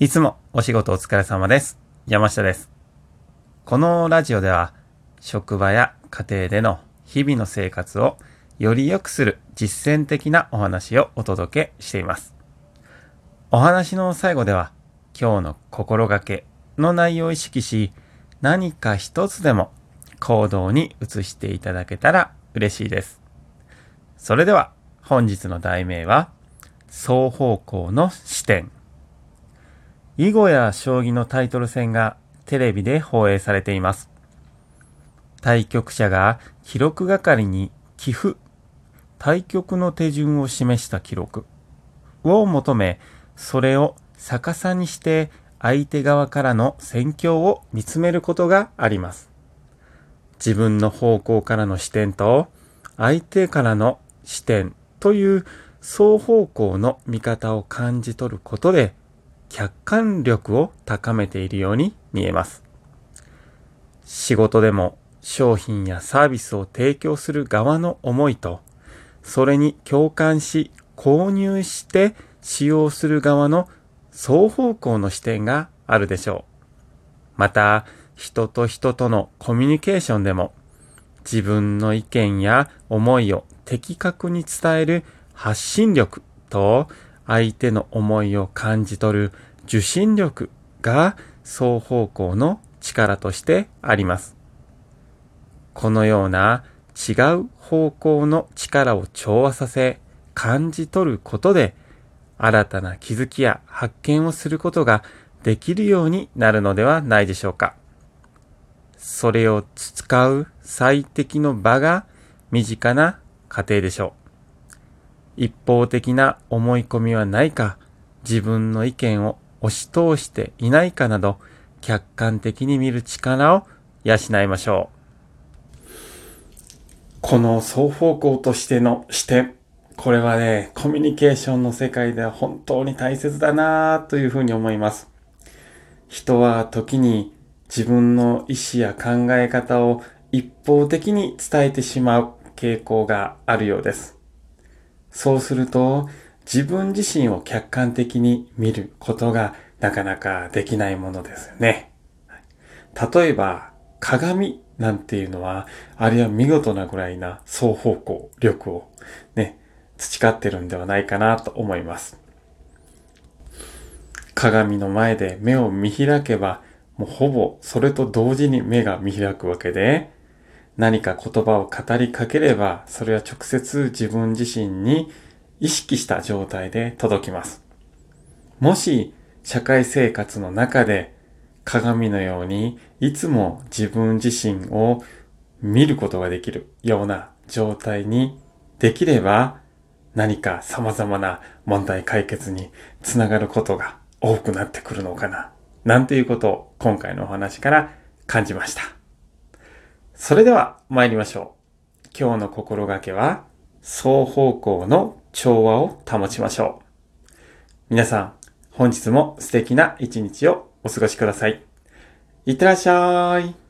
いつもお仕事お疲れ様です。山下です。このラジオでは、職場や家庭での日々の生活をより良くする実践的なお話をお届けしています。お話の最後では、今日の心がけの内容を意識し、何か一つでも行動に移していただけたら嬉しいです。それでは、本日の題名は、双方向の視点。囲碁や将棋のタイトル戦がテレビで放映されています。対局者が記録係に寄付、対局の手順を示した記録を求め、それを逆さにして相手側からの戦況を見つめることがあります。自分の方向からの視点と相手からの視点という双方向の見方を感じ取ることで客観力を高めているように見えます。仕事でも商品やサービスを提供する側の思いと、それに共感し購入して使用する側の双方向の視点があるでしょう。また、人と人とのコミュニケーションでも、自分の意見や思いを的確に伝える発信力と、相手の思いを感じ取る受信力が双方向の力としてあります。このような違う方向の力を調和させ感じ取ることで新たな気づきや発見をすることができるようになるのではないでしょうか。それを使う最適の場が身近な家庭でしょう。一方的な思い込みはないか、自分の意見を押し通していないかなど、客観的に見る力を養いましょう。この双方向としての視点、これはね、コミュニケーションの世界では本当に大切だなというふうに思います。人は時に自分の意思や考え方を一方的に伝えてしまう傾向があるようです。そうすると、自分自身を客観的に見ることがなかなかできないものですよね。例えば、鏡なんていうのは、あれは見事なぐらいな双方向力をね、培ってるんではないかなと思います。鏡の前で目を見開けば、もうほぼそれと同時に目が見開くわけで、何か言葉を語りかければ、それは直接自分自身に意識した状態で届きます。もし、社会生活の中で鏡のようにいつも自分自身を見ることができるような状態にできれば、何か様々な問題解決につながることが多くなってくるのかな。なんていうことを今回のお話から感じました。それでは参りましょう。今日の心がけは、双方向の調和を保ちましょう。皆さん、本日も素敵な一日をお過ごしください。いってらっしゃい。